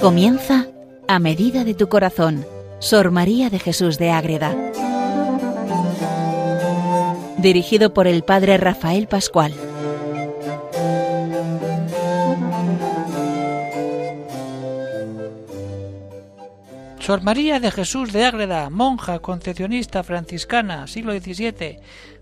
Comienza a medida de tu corazón, Sor María de Jesús de Ágreda. Dirigido por el Padre Rafael Pascual. Sor María de Jesús de Ágreda, monja concepcionista franciscana, siglo XVII,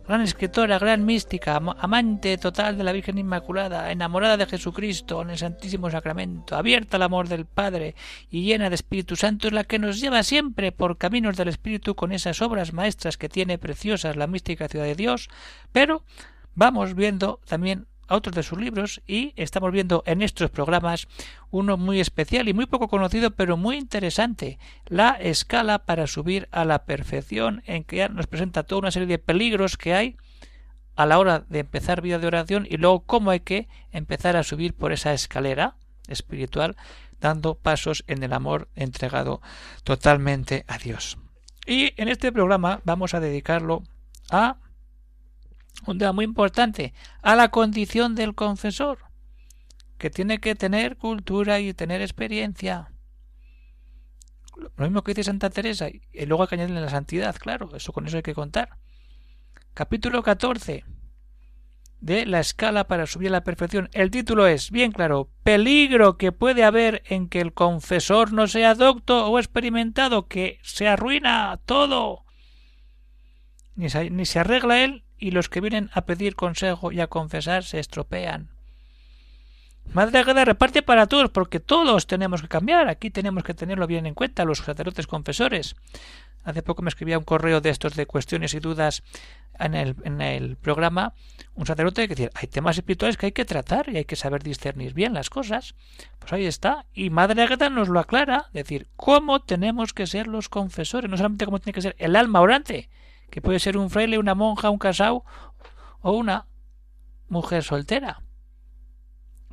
gran escritora, gran mística, amante total de la Virgen Inmaculada, enamorada de Jesucristo en el Santísimo Sacramento, abierta al amor del Padre y llena de Espíritu Santo, es la que nos lleva siempre por caminos del Espíritu con esas obras maestras que tiene preciosas la mística ciudad de Dios, pero vamos viendo también a otros de sus libros y estamos viendo en estos programas uno muy especial y muy poco conocido pero muy interesante, la escala para subir a la perfección en que nos presenta toda una serie de peligros que hay a la hora de empezar vida de oración y luego cómo hay que empezar a subir por esa escalera espiritual dando pasos en el amor entregado totalmente a Dios. Y en este programa vamos a dedicarlo a un tema muy importante, a la condición del confesor, que tiene que tener cultura y tener experiencia. Lo mismo que dice Santa Teresa, y luego hay que añadirle la santidad, claro, eso con eso hay que contar. Capítulo 14 de la escala para subir a la perfección. El título es, bien claro, peligro que puede haber en que el confesor no sea docto o experimentado, que se arruina todo. Ni se, ni se arregla él, y los que vienen a pedir consejo y a confesar se estropean. Madre Agueda reparte para todos, porque todos tenemos que cambiar. Aquí tenemos que tenerlo bien en cuenta, los sacerdotes confesores. Hace poco me escribía un correo de estos de cuestiones y dudas en el, en el programa un sacerdote que decía, hay temas espirituales que hay que tratar y hay que saber discernir bien las cosas. Pues ahí está. Y Madre Agueda nos lo aclara, decir, cómo tenemos que ser los confesores, no solamente cómo tiene que ser el alma orante, que puede ser un fraile, una monja, un casado o una mujer soltera.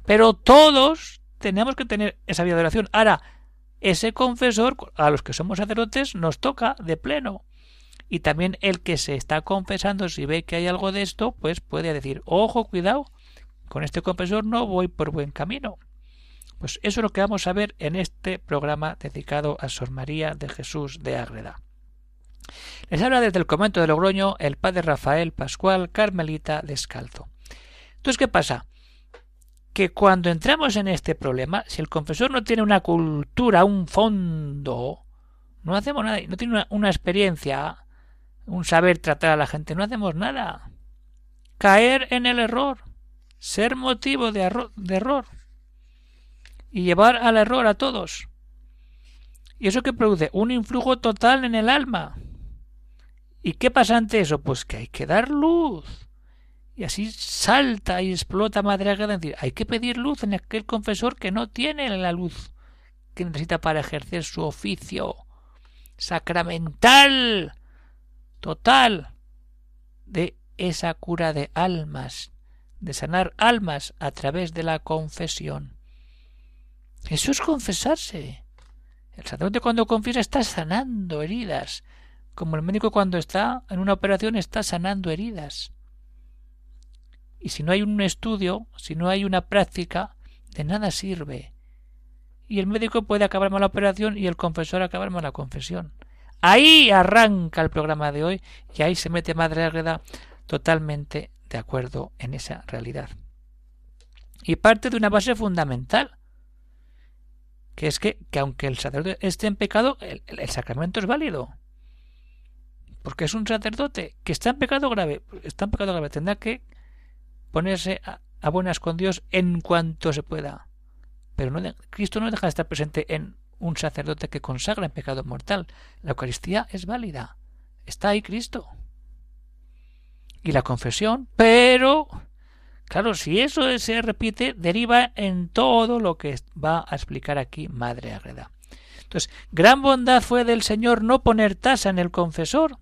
Pero todos tenemos que tener esa vida de oración. Ahora, ese confesor, a los que somos sacerdotes, nos toca de pleno. Y también el que se está confesando, si ve que hay algo de esto, pues puede decir, ojo, cuidado, con este confesor no voy por buen camino. Pues eso es lo que vamos a ver en este programa dedicado a Sor María de Jesús de Ágreda. Les habla desde el convento de Logroño el padre Rafael Pascual Carmelita Descalzo. Entonces, ¿qué pasa? Que cuando entramos en este problema, si el confesor no tiene una cultura, un fondo, no hacemos nada, no tiene una, experiencia, un saber tratar a la gente, no hacemos nada. Caer en el error, ser motivo de, de error y llevar al error a todos. ¿Y eso qué produce? Un influjo total en el alma. ¿Y qué pasa ante eso? Pues que hay que dar luz. Y así salta y explota Madre decir, hay que pedir luz en aquel confesor que no tiene la luz que necesita para ejercer su oficio sacramental, total, de esa cura de almas, de sanar almas a través de la confesión. Eso es confesarse. El sacerdote cuando confiesa está sanando heridas, como el médico cuando está en una operación está sanando heridas. Y si no hay un estudio, si no hay una práctica, de nada sirve. Y el médico puede acabar mal la operación y el confesor acabar mal la confesión. Ahí arranca el programa de hoy y ahí se mete Madre Ágreda totalmente de acuerdo en esa realidad. Y parte de una base fundamental, que es que, que aunque el sacerdote esté en pecado, el sacramento es válido porque es un sacerdote que está en pecado grave, está en pecado grave, tendrá que ponerse a, buenas con Dios en cuanto se pueda. Pero no Cristo no deja de estar presente en un sacerdote que consagra en pecado mortal. La Eucaristía es válida. Está ahí Cristo. Y la confesión, pero claro, si eso se repite, deriva en todo lo que va a explicar aquí Madre Agreda. Entonces, gran bondad fue del Señor no poner tasa en el confesor,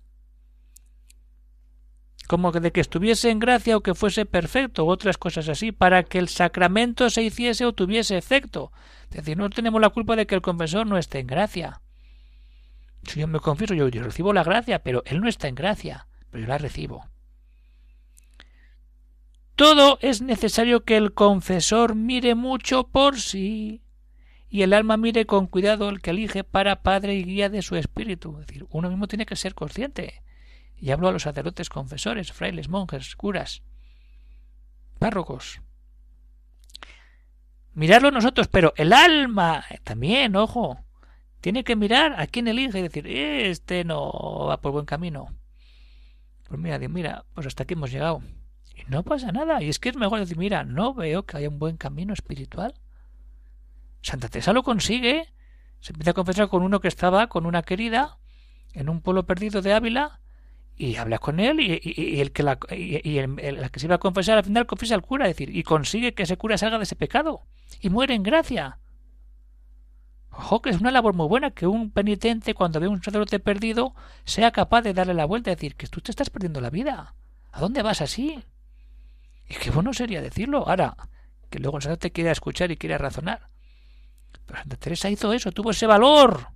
como de que estuviese en gracia o que fuese perfecto, u otras cosas así, para que el sacramento se hiciese o tuviese efecto. Es decir, no tenemos la culpa de que el confesor no esté en gracia. Si yo me confieso, yo, yo recibo la gracia, pero él no está en gracia, pero yo la recibo. Todo es necesario que el confesor mire mucho por sí y el alma mire con cuidado el que elige para padre y guía de su espíritu. Es decir, uno mismo tiene que ser consciente. Y hablo a los sacerdotes, confesores, frailes, monjes, curas, párrocos. Mirarlo nosotros, pero el alma también, ojo, tiene que mirar a quién elige y decir, este no va por buen camino. Pues mira, mira, pues hasta aquí hemos llegado. Y no pasa nada. Y es que es mejor decir, mira, no veo que haya un buen camino espiritual. Santa Teresa lo consigue. Se empieza a confesar con uno que estaba con una querida en un pueblo perdido de Ávila y habla con él y, el que la, y, el, que se iba a confesar al final confiesa al cura, es decir, y consigue que ese cura salga de ese pecado y muere en gracia. Ojo, que es una labor muy buena que un penitente cuando ve un sacerdote perdido sea capaz de darle la vuelta y decir que tú te estás perdiendo la vida. ¿A dónde vas así? Y qué bueno sería decirlo. Ahora, que luego el sacerdote quiera escuchar y quiera razonar. Pero Santa Teresa hizo eso, tuvo ese valor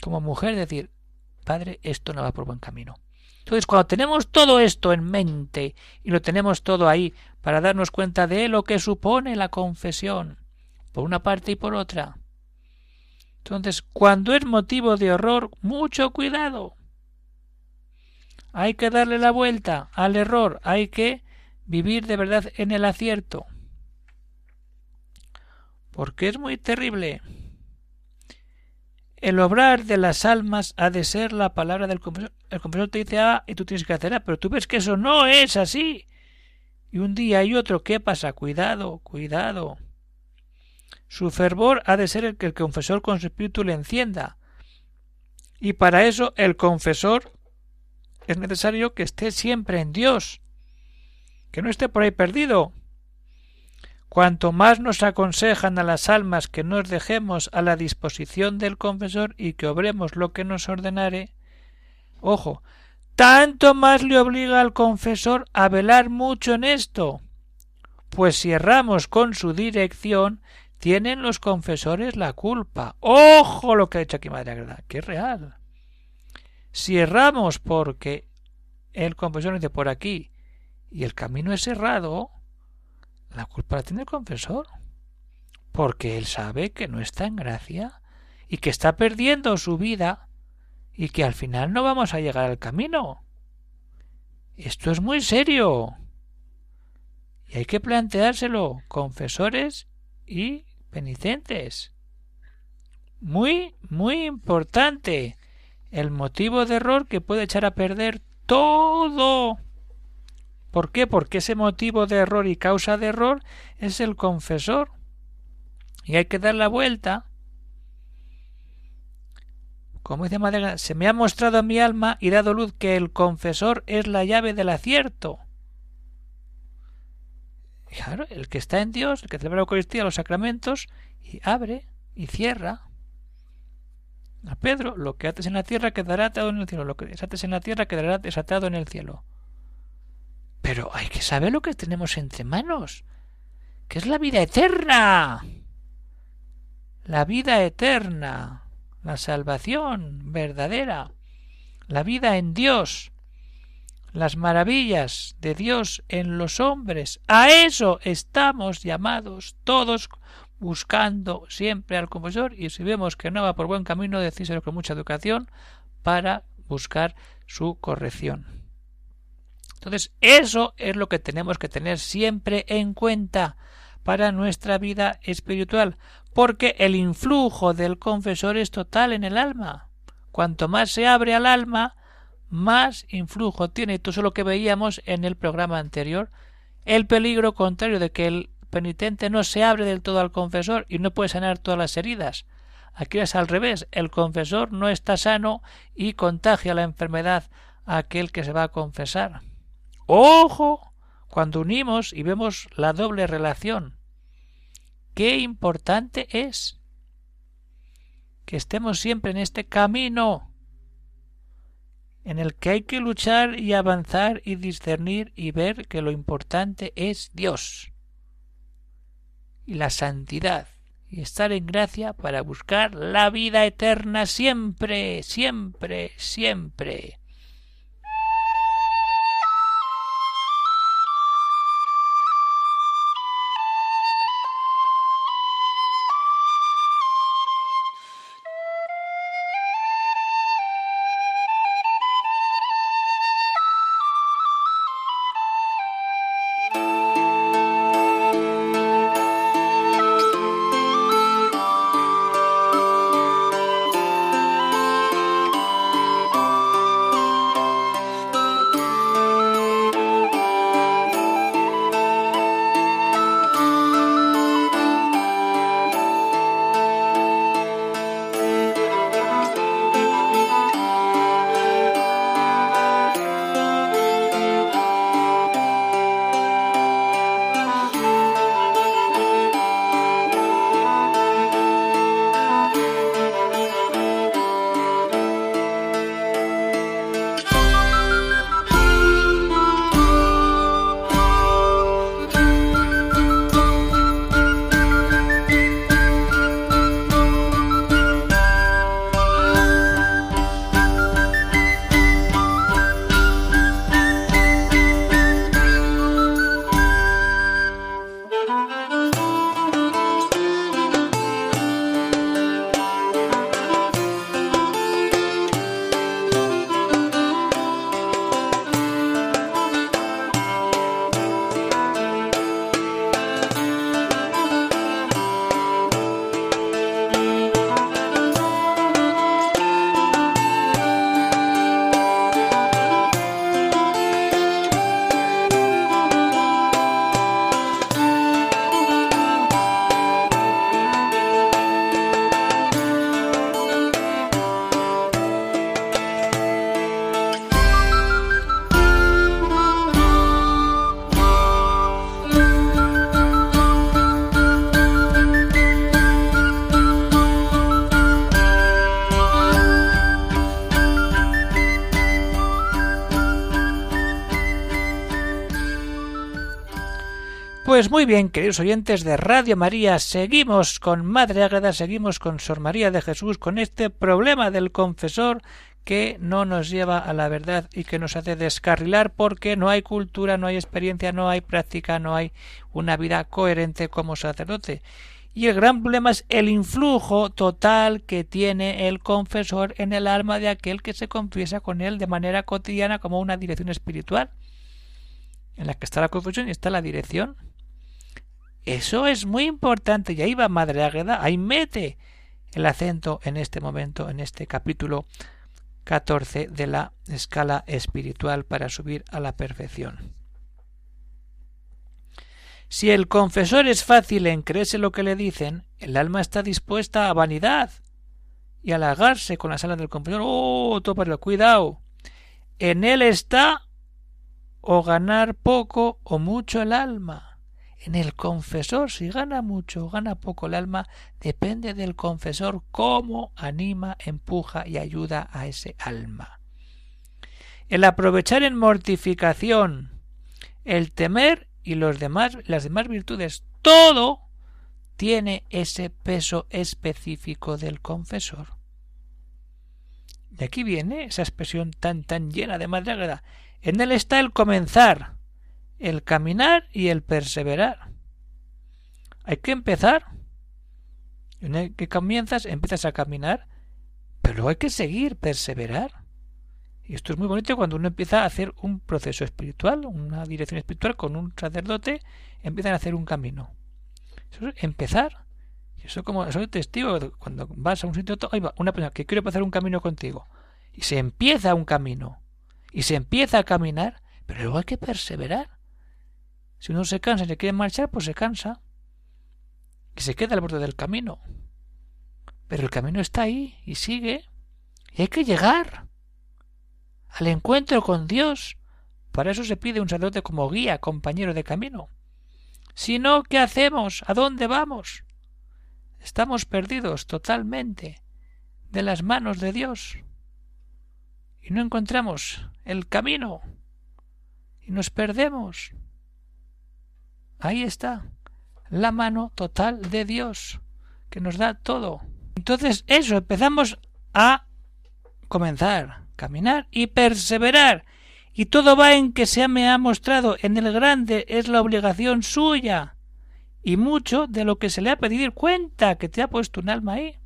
como mujer de decir, Padre, esto no va por buen camino. Entonces, cuando tenemos todo esto en mente y lo tenemos todo ahí para darnos cuenta de lo que supone la confesión, por una parte y por otra. Entonces, cuando es motivo de horror, mucho cuidado. Hay que darle la vuelta al error, hay que vivir de verdad en el acierto porque es muy terrible. El obrar de las almas ha de ser la palabra del confesor. El confesor te dice A y tú tienes que hacer A, pero tú ves que eso no es así. Y un día y otro, ¿qué pasa? Cuidado, cuidado. Su fervor ha de ser el que el confesor con su espíritu le encienda. Y para eso el confesor es necesario que esté siempre en Dios, que no esté por ahí perdido, Cuanto más nos aconsejan a las almas que nos dejemos a la disposición del confesor y que obremos lo que nos ordenare, ojo, tanto más le obliga al confesor a velar mucho en esto, pues si erramos con su dirección, tienen los confesores la culpa. Ojo lo que ha dicho aquí Madre Agreda, que es real. Si erramos porque el confesor dice por aquí y el camino es errado, la culpa la tiene el confesor, porque él sabe que no está en gracia y que está perdiendo su vida y que al final no vamos a llegar al camino. Esto es muy serio. Y hay que planteárselo, confesores y penitentes. Muy, muy importante. El motivo de error que puede echar a perder todo. ¿Por qué? Porque ese motivo de error y causa de error es el confesor. Y hay que dar la vuelta. Como dice Madera, se me ha mostrado a mi alma y dado luz que el confesor es la llave del acierto. Claro, el que está en Dios, el que celebra la Eucaristía, los sacramentos, y abre y cierra. A Pedro, lo que haces en la tierra quedará atado en el cielo, lo que desates en la tierra quedará desatado en el cielo. Pero hay que saber lo que tenemos entre manos, que es la vida eterna. La vida eterna, la salvación verdadera, la vida en Dios, las maravillas de Dios en los hombres. A eso estamos llamados todos buscando siempre al confesor y si vemos que no va por buen camino, decírselo con mucha educación para buscar su corrección. Entonces, eso es lo que tenemos que tener siempre en cuenta para nuestra vida espiritual, porque el influjo del confesor es total en el alma. Cuanto más se abre al alma, más influjo tiene. Esto es lo que veíamos en el programa anterior. El peligro contrario de que el penitente no se abre del todo al confesor y no puede sanar todas las heridas. Aquí es al revés. El confesor no está sano y contagia la enfermedad a aquel que se va a confesar. Ojo cuando unimos y vemos la doble relación. Qué importante es que estemos siempre en este camino en el que hay que luchar y avanzar y discernir y ver que lo importante es Dios y la santidad y estar en gracia para buscar la vida eterna siempre, siempre, siempre. Pues muy bien, queridos oyentes de Radio María, seguimos con Madre Ágreda, seguimos con Sor María de Jesús, con este problema del confesor que no nos lleva a la verdad y que nos hace descarrilar porque no hay cultura, no hay experiencia, no hay práctica, no hay una vida coherente como sacerdote. Y el gran problema es el influjo total que tiene el confesor en el alma de aquel que se confiesa con él de manera cotidiana como una dirección espiritual, en la que está la confesión y está la dirección. Eso es muy importante y ahí va Madre Águeda, ahí mete el acento en este momento, en este capítulo 14 de la escala espiritual para subir a la perfección. Si el confesor es fácil en creerse lo que le dicen, el alma está dispuesta a vanidad y a halagarse con la sala del confesor. ¡Oh, tópalo! ¡Cuidado! En él está o ganar poco o mucho el alma. En el confesor, si gana mucho o gana poco el alma, depende del confesor cómo anima, empuja y ayuda a ese alma. El aprovechar en mortificación, el temer y los demás, las demás virtudes, todo tiene ese peso específico del confesor. Y aquí viene esa expresión tan tan llena de madre En él está el comenzar, el caminar y el perseverar. Hay que empezar. En el que comienzas, empiezas a caminar, pero hay que seguir, perseverar. Y esto es muy bonito cuando uno empieza a hacer un proceso espiritual, una dirección espiritual con un sacerdote, empiezan a hacer un camino. Eso es empezar. Eso como soy testigo, cuando vas a un sitio, ahí va, una persona que quiere pasar un camino contigo. Y se empieza un camino. Y se empieza a caminar, pero luego hay que perseverar. Si uno se cansa y se quiere marchar, pues se cansa. Y se queda al borde del camino. Pero el camino está ahí y sigue. Y hay que llegar al encuentro con Dios. Para eso se pide un sacerdote como guía, compañero de camino. Si no, ¿qué hacemos? ¿A dónde vamos? Estamos perdidos totalmente de las manos de Dios y no encontramos el camino y nos perdemos. Ahí está la mano total de Dios que nos da todo. Entonces eso, empezamos a comenzar caminar y perseverar. Y todo va en que se me ha mostrado en el grande es la obligación suya. Y mucho de lo que se le ha pedido cuenta que te ha puesto un alma ahí.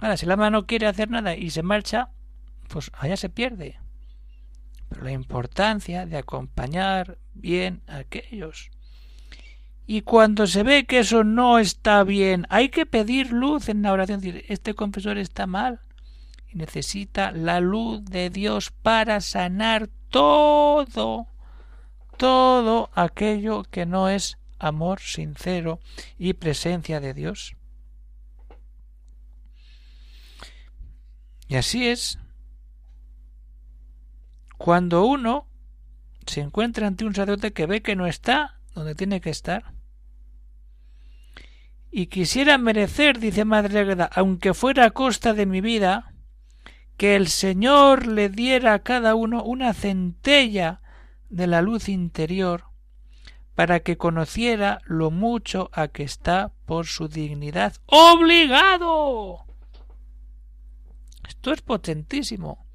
Ahora, si el alma no quiere hacer nada y se marcha, pues allá se pierde. Pero la importancia de acompañar bien aquellos. Y cuando se ve que eso no está bien, hay que pedir luz en la oración. Decir, este confesor está mal necesita la luz de Dios para sanar todo, todo aquello que no es amor sincero y presencia de Dios. Y así es cuando uno se encuentra ante un sacerdote que ve que no está donde tiene que estar. Y quisiera merecer, dice Madre Agueda, aunque fuera a costa de mi vida, que el Señor le diera a cada uno una centella de la luz interior para que conociera lo mucho a que está por su dignidad obligado. Esto es potentísimo.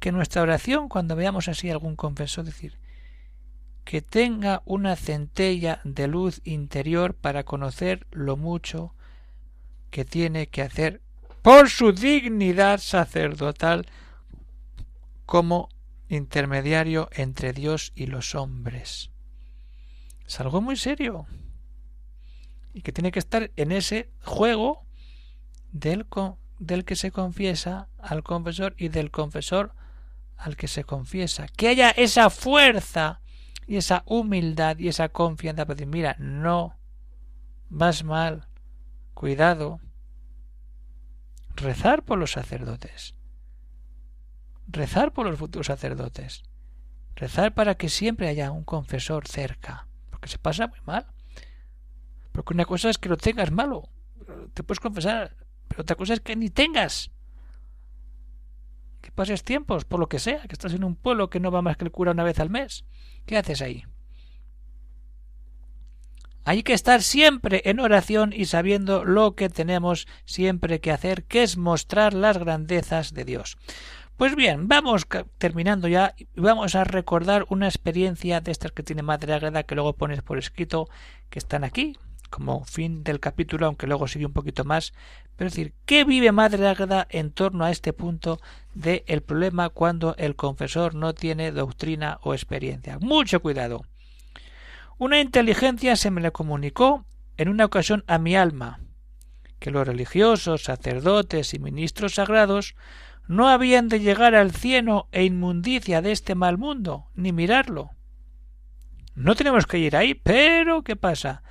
Que nuestra oración, cuando veamos así algún confesor, decir, que tenga una centella de luz interior para conocer lo mucho que tiene que hacer por su dignidad sacerdotal como intermediario entre Dios y los hombres. Es algo muy serio y que tiene que estar en ese juego del, del que se confiesa al confesor y del confesor al que se confiesa. Que haya esa fuerza y esa humildad y esa confianza para decir, mira, no, vas mal, cuidado, rezar por los sacerdotes, rezar por los futuros sacerdotes, rezar para que siempre haya un confesor cerca, porque se pasa muy mal. Porque una cosa es que lo tengas malo, te puedes confesar, pero otra cosa es que ni tengas pases tiempos, por lo que sea, que estás en un pueblo que no va más que el cura una vez al mes. ¿Qué haces ahí? Hay que estar siempre en oración y sabiendo lo que tenemos siempre que hacer, que es mostrar las grandezas de Dios. Pues bien, vamos terminando ya y vamos a recordar una experiencia de estas que tiene Madre Agreda que luego pones por escrito que están aquí como fin del capítulo, aunque luego sigue un poquito más. Pero es decir, ¿qué vive Madre Ágreda en torno a este punto del el problema cuando el confesor no tiene doctrina o experiencia? Mucho cuidado. Una inteligencia se me le comunicó en una ocasión a mi alma, que los religiosos, sacerdotes y ministros sagrados no habían de llegar al cieno e inmundicia de este mal mundo, ni mirarlo. No tenemos que ir ahí, pero ¿qué pasa?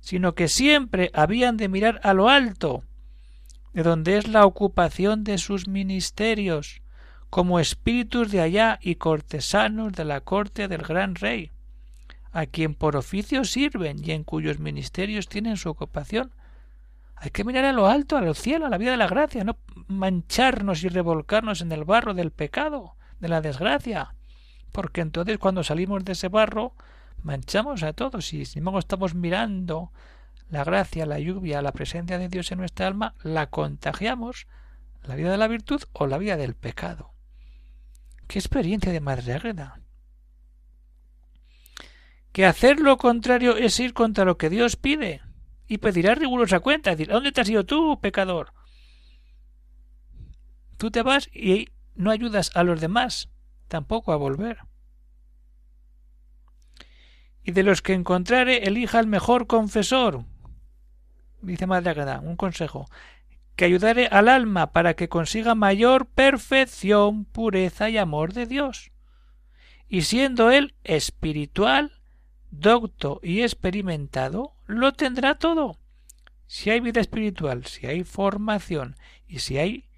Sino que siempre habían de mirar a lo alto, de donde es la ocupación de sus ministerios, como espíritus de allá y cortesanos de la corte del gran rey, a quien por oficio sirven y en cuyos ministerios tienen su ocupación, hay que mirar a lo alto, a lo cielo, a la vida de la gracia, no mancharnos y revolcarnos en el barro del pecado, de la desgracia. Porque entonces cuando salimos de ese barro, manchamos a todos y si no estamos mirando la gracia, la lluvia, la presencia de Dios en nuestra alma, la contagiamos, la vida de la virtud o la vida del pecado. ¡Qué experiencia de Madre Ágreda! Que hacer lo contrario es ir contra lo que Dios pide y pedirá rigurosa cuenta. decir, ¿dónde te has ido tú, pecador? Tú te vas y no ayudas a los demás tampoco a volver. Y de los que encontrare, elija el mejor confesor. Dice Madre Agreda, un consejo, que ayudare al alma para que consiga mayor perfección, pureza y amor de Dios. Y siendo él espiritual, docto y experimentado, lo tendrá todo. Si hay vida espiritual, si hay formación y si hay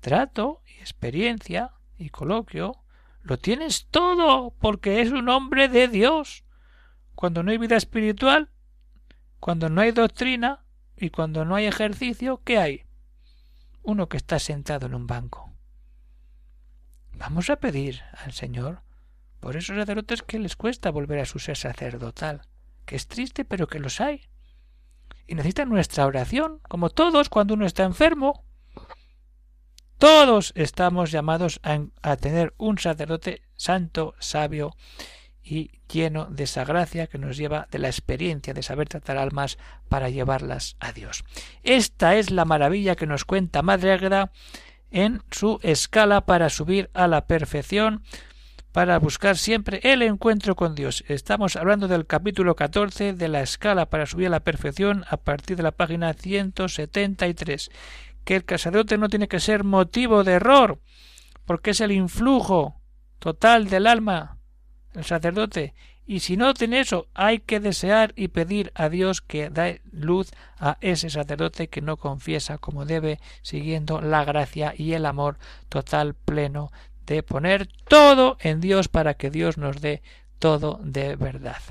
trato y experiencia y coloquio, lo tienes todo porque es un hombre de Dios. Cuando no hay vida espiritual, cuando no hay doctrina y cuando no hay ejercicio, ¿qué hay? Uno que está sentado en un banco. Vamos a pedir al Señor por esos sacerdotes que les cuesta volver a su ser sacerdotal, que es triste pero que los hay. Y necesitan nuestra oración, como todos cuando uno está enfermo. Todos estamos llamados a, tener un sacerdote santo, sabio y lleno de esa gracia que nos lleva de la experiencia de saber tratar almas para llevarlas a Dios. Esta es la maravilla que nos cuenta Madre Águeda en su escala para subir a la perfección, para buscar siempre el encuentro con Dios. Estamos hablando del capítulo 14 de la escala para subir a la perfección a partir de la página 173. Que el sacerdote no tiene que ser motivo de error, porque es el influjo total del alma, el sacerdote. Y si no tiene eso, hay que desear y pedir a Dios que dé luz a ese sacerdote que no confiesa como debe, siguiendo la gracia y el amor total, pleno de poner todo en Dios para que Dios nos dé todo de verdad.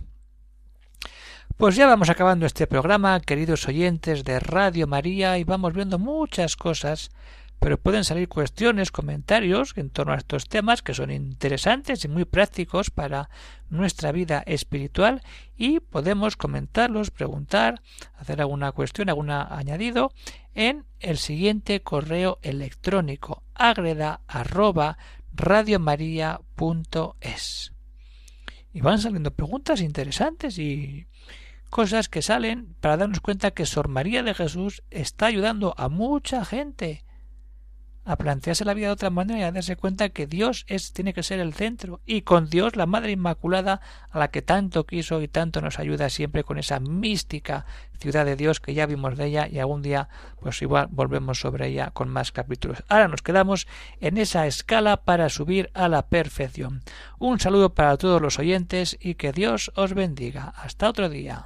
Pues ya vamos acabando este programa, queridos oyentes de Radio María, y vamos viendo muchas cosas, pero pueden salir cuestiones, comentarios en torno a estos temas que son interesantes y muy prácticos para nuestra vida espiritual y podemos comentarlos, preguntar, hacer alguna cuestión, algún añadido en el siguiente correo electrónico agreda radiomaria.es. Y van saliendo preguntas interesantes y cosas que salen para darnos cuenta que Sor María de Jesús está ayudando a mucha gente a plantearse la vida de otra manera y a darse cuenta que Dios es, tiene que ser el centro y con Dios la Madre Inmaculada a la que tanto quiso y tanto nos ayuda siempre con esa mística ciudad de Dios que ya vimos de ella y algún día pues igual volvemos sobre ella con más capítulos. Ahora nos quedamos en esa escala para subir a la perfección. Un saludo para todos los oyentes y que Dios os bendiga. Hasta otro día.